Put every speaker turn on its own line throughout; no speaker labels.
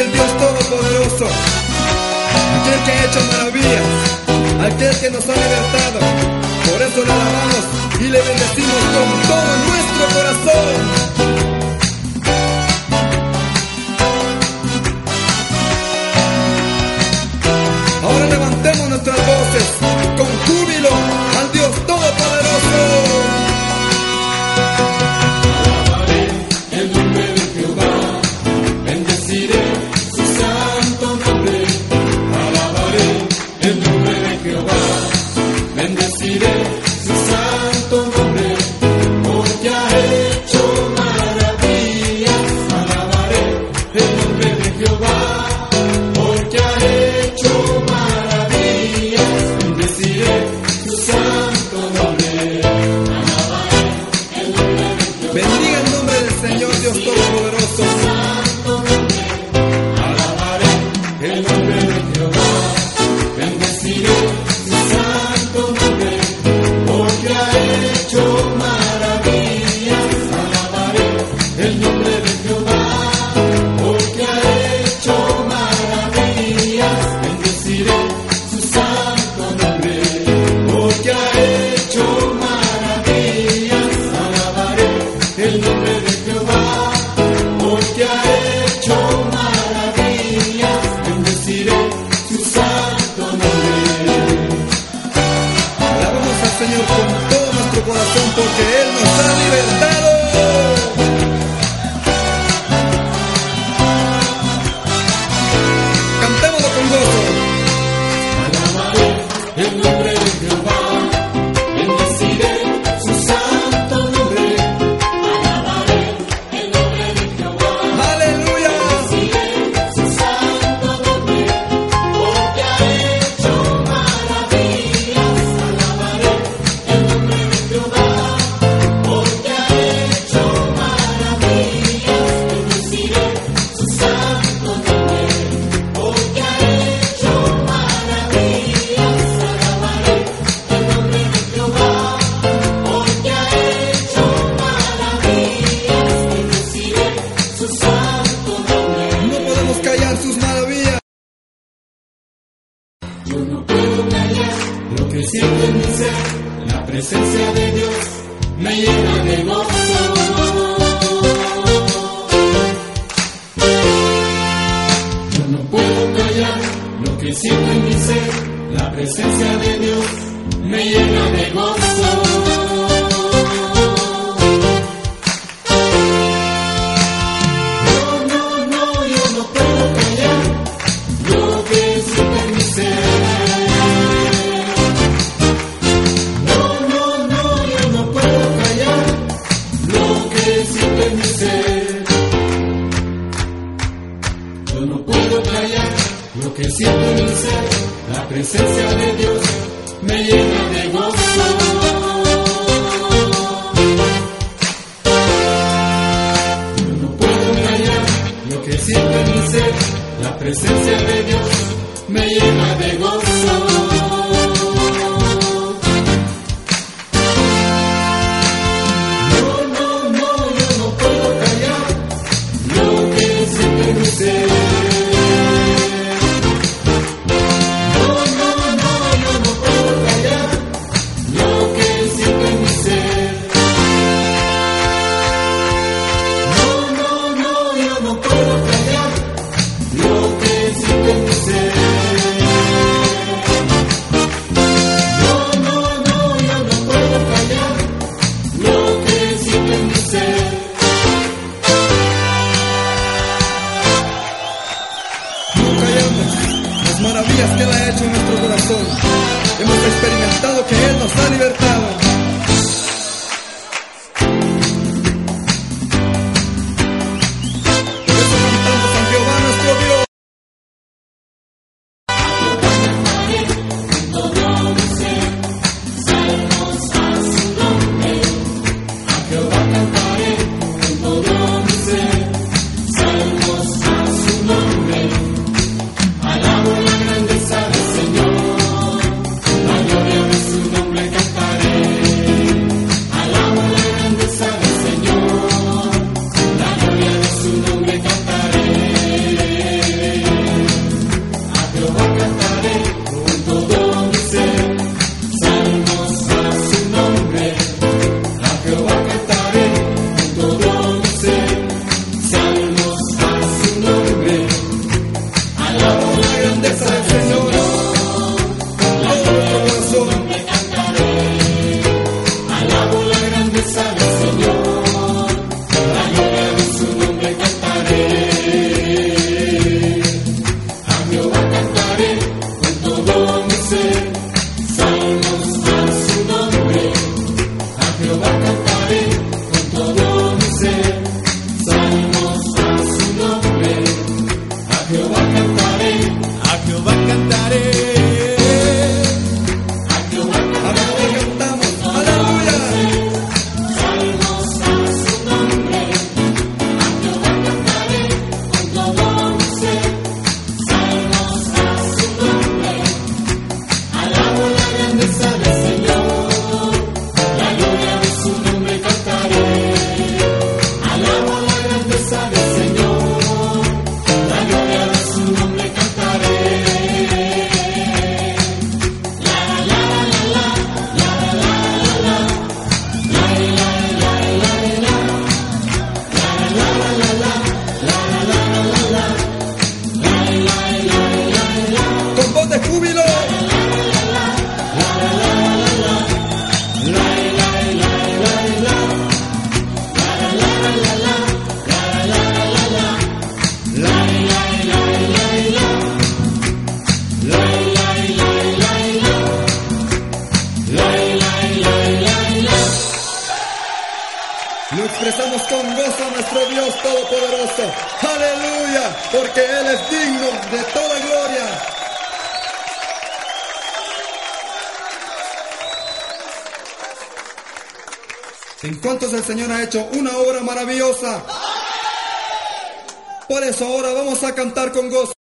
el Dios Todopoderoso, aquel que ha hecho maravillas, aquel que nos ha libertado. Por eso le alabamos y le bendecimos con todo nuestro corazón. corazón porque Él nos
da libertad. Lo que siento en mi ser, la presencia de Dios, me llena de gozo. Yo no puedo callar lo que siento en mi ser, la presencia de Dios, me llena de gozo. me llena de gozo. Cantar con gozo.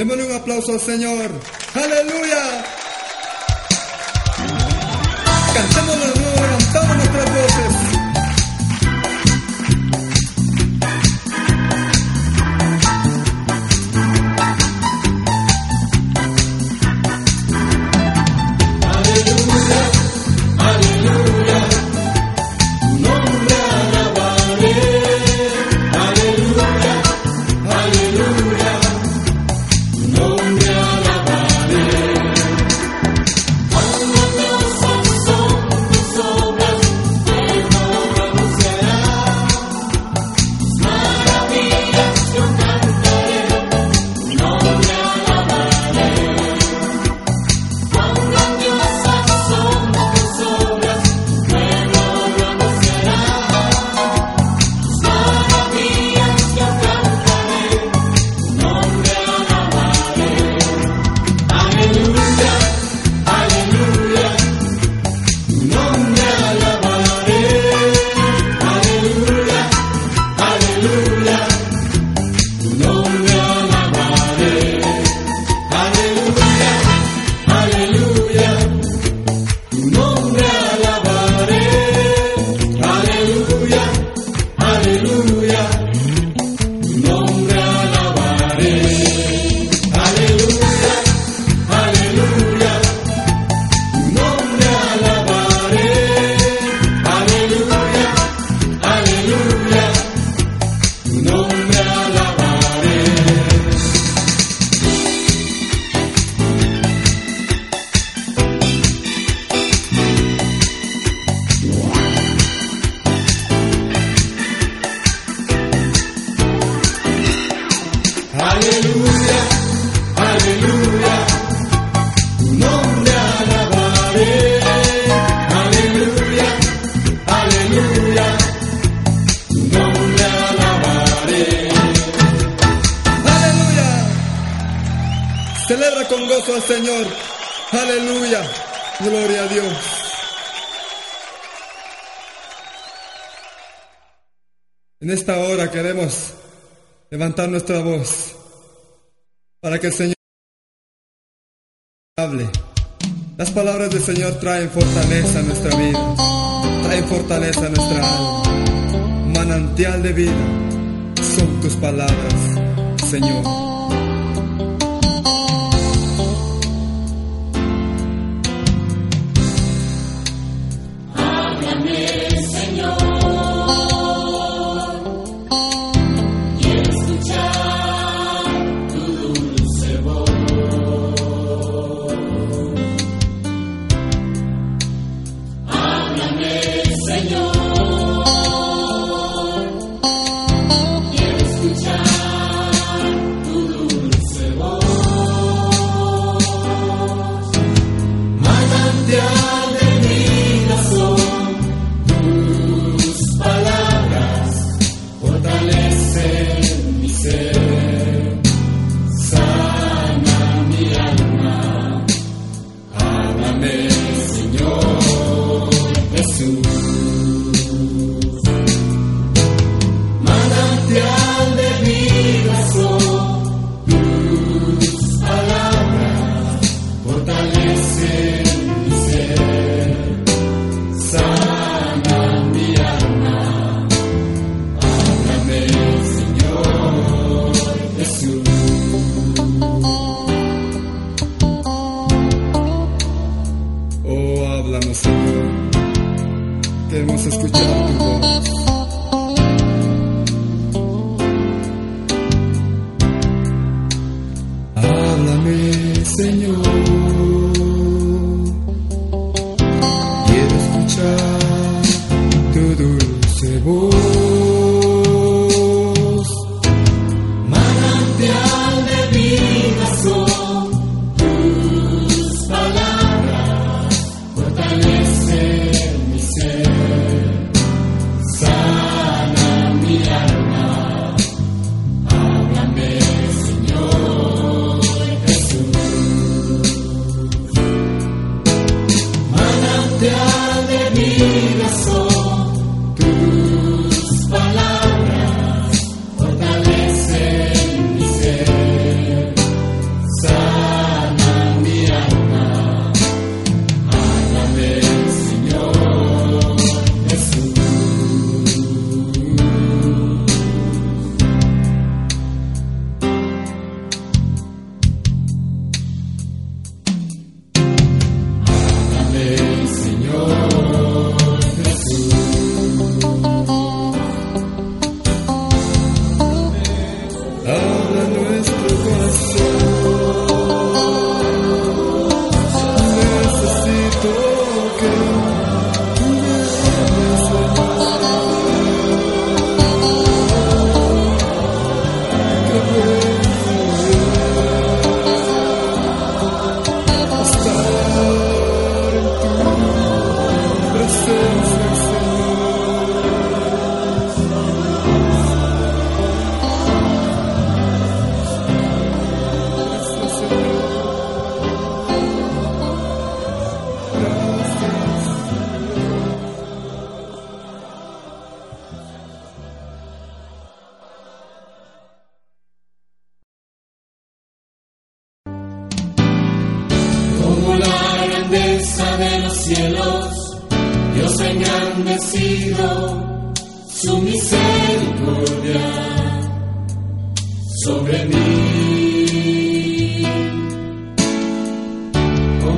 Démosle un aplauso al Señor. Aleluya. En esta hora queremos levantar nuestra voz para que el Señor hable. Las palabras del Señor traen fortaleza a nuestra vida, traen fortaleza a nuestra alma. Manantial de vida son tus palabras, Señor.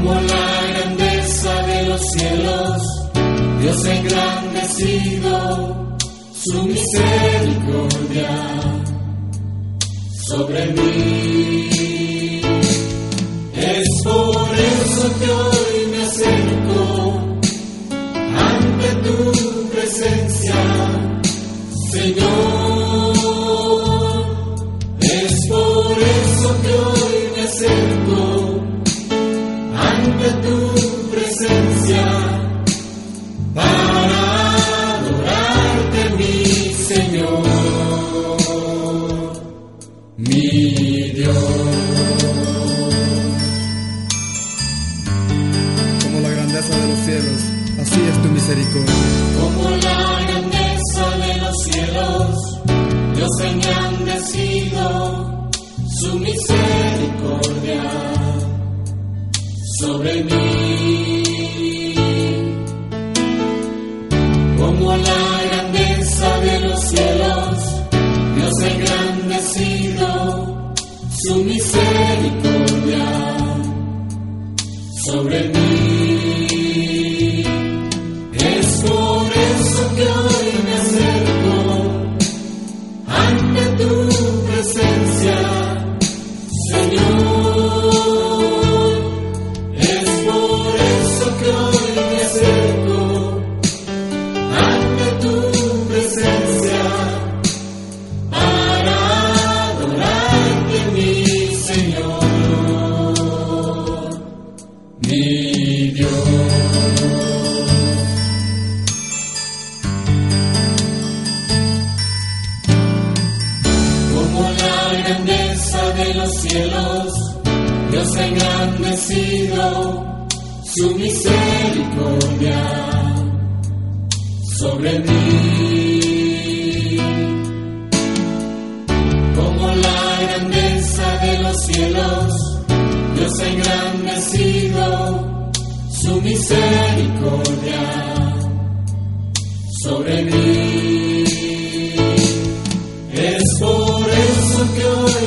como la grandeza de los cielos, Dios ha engrandecido su misericordia sobre mí. Es por su misericordia sobre mí.
Como la grandeza de los cielos, Dios ha engrandecido su misericordia sobre mí. cielos, Dios ha engrandecido su misericordia sobre mí. Como la grandeza de los cielos, Dios ha engrandecido su misericordia sobre mí. Es por eso que hoy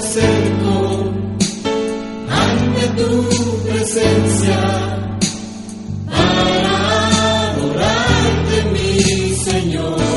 acerco ante tu presencia para adorarte, mi Señor.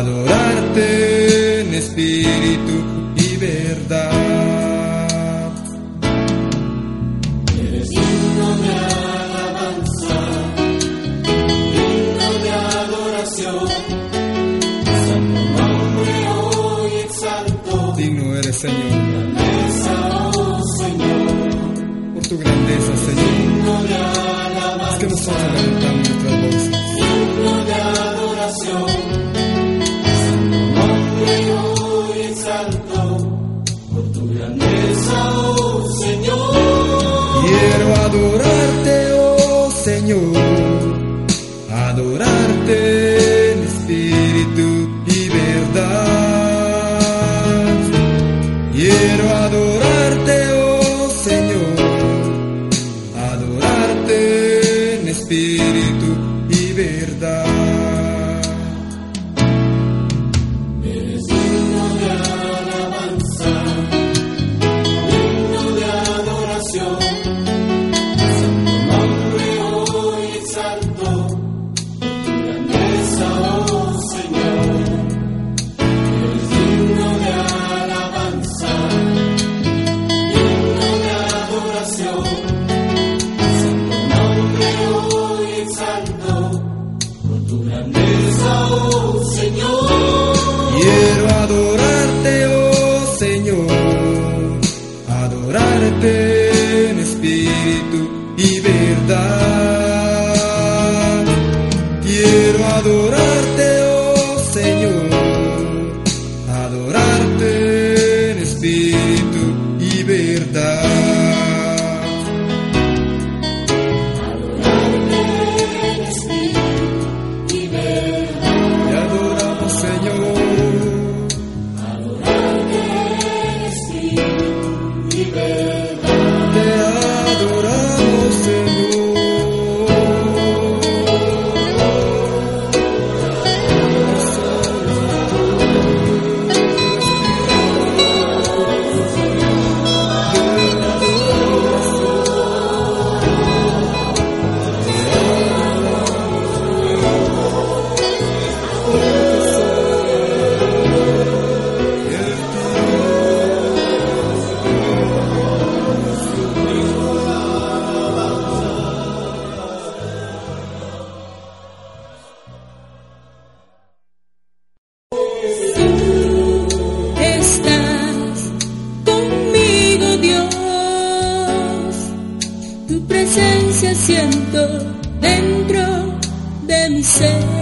adorarte en espíritu.
them say.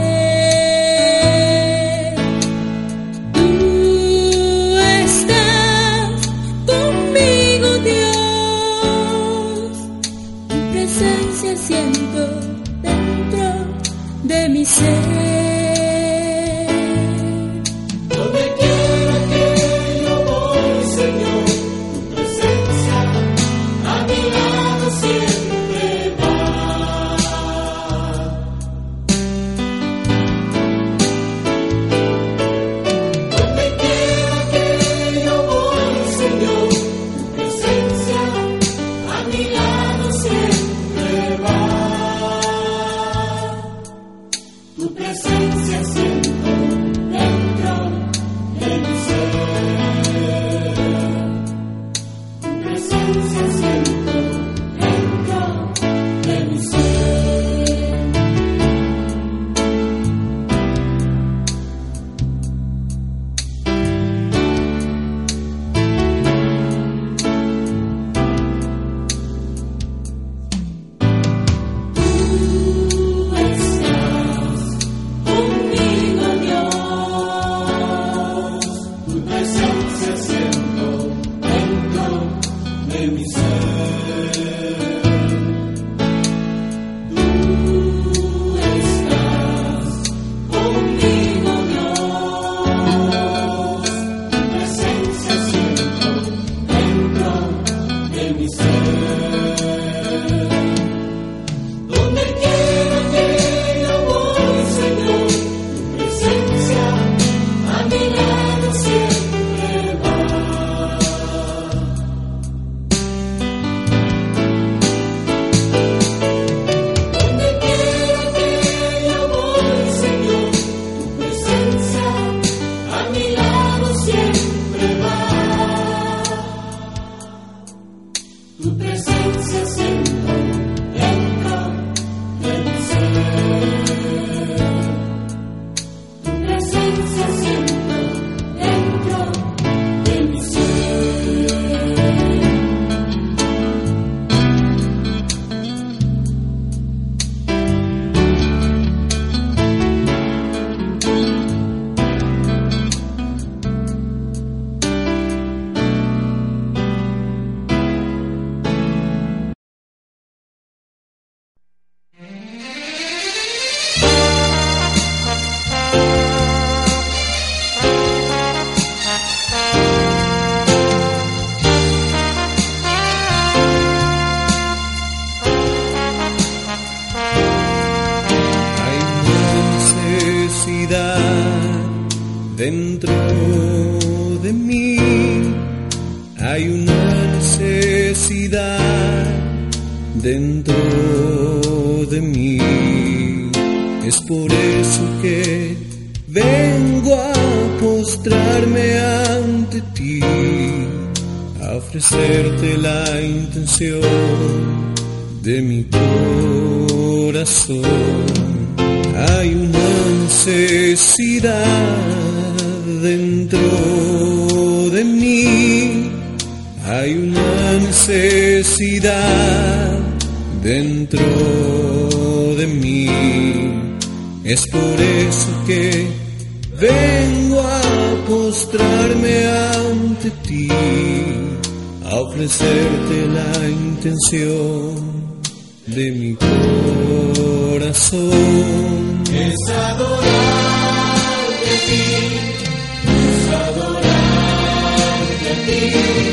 ofrecerte la intención de mi corazón. Hay una necesidad dentro de mí, hay una necesidad dentro de mí. Es por eso que vengo a postrarme ante ti a ofrecerte la intención de mi corazón.
Es adorarte a ti, es adorarte a ti.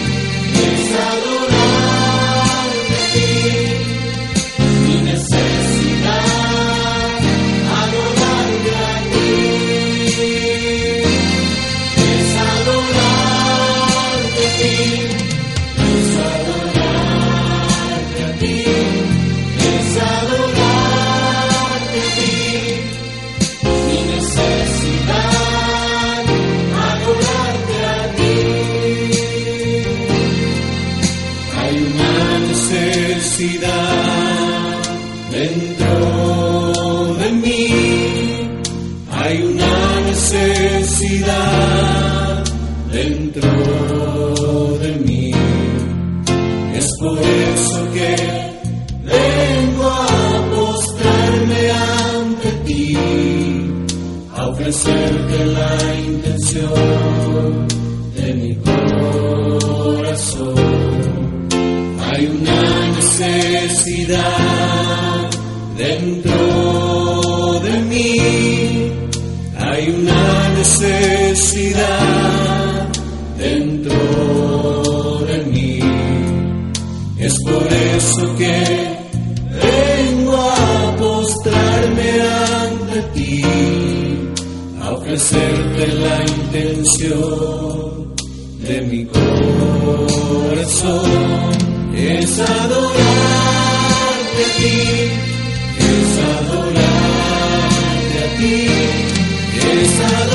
felicidad dentro de mí. Hay una necesidad dentro de mí. Es por eso que vengo a postrarme ante ti, a ofrecerte la intención. Necesidad dentro de mí, hay una necesidad. Dentro de mí. Es por eso que vengo a postrarme ante ti, a ofrecerte la intención de mi corazón, es de ti, es adorarte a ti.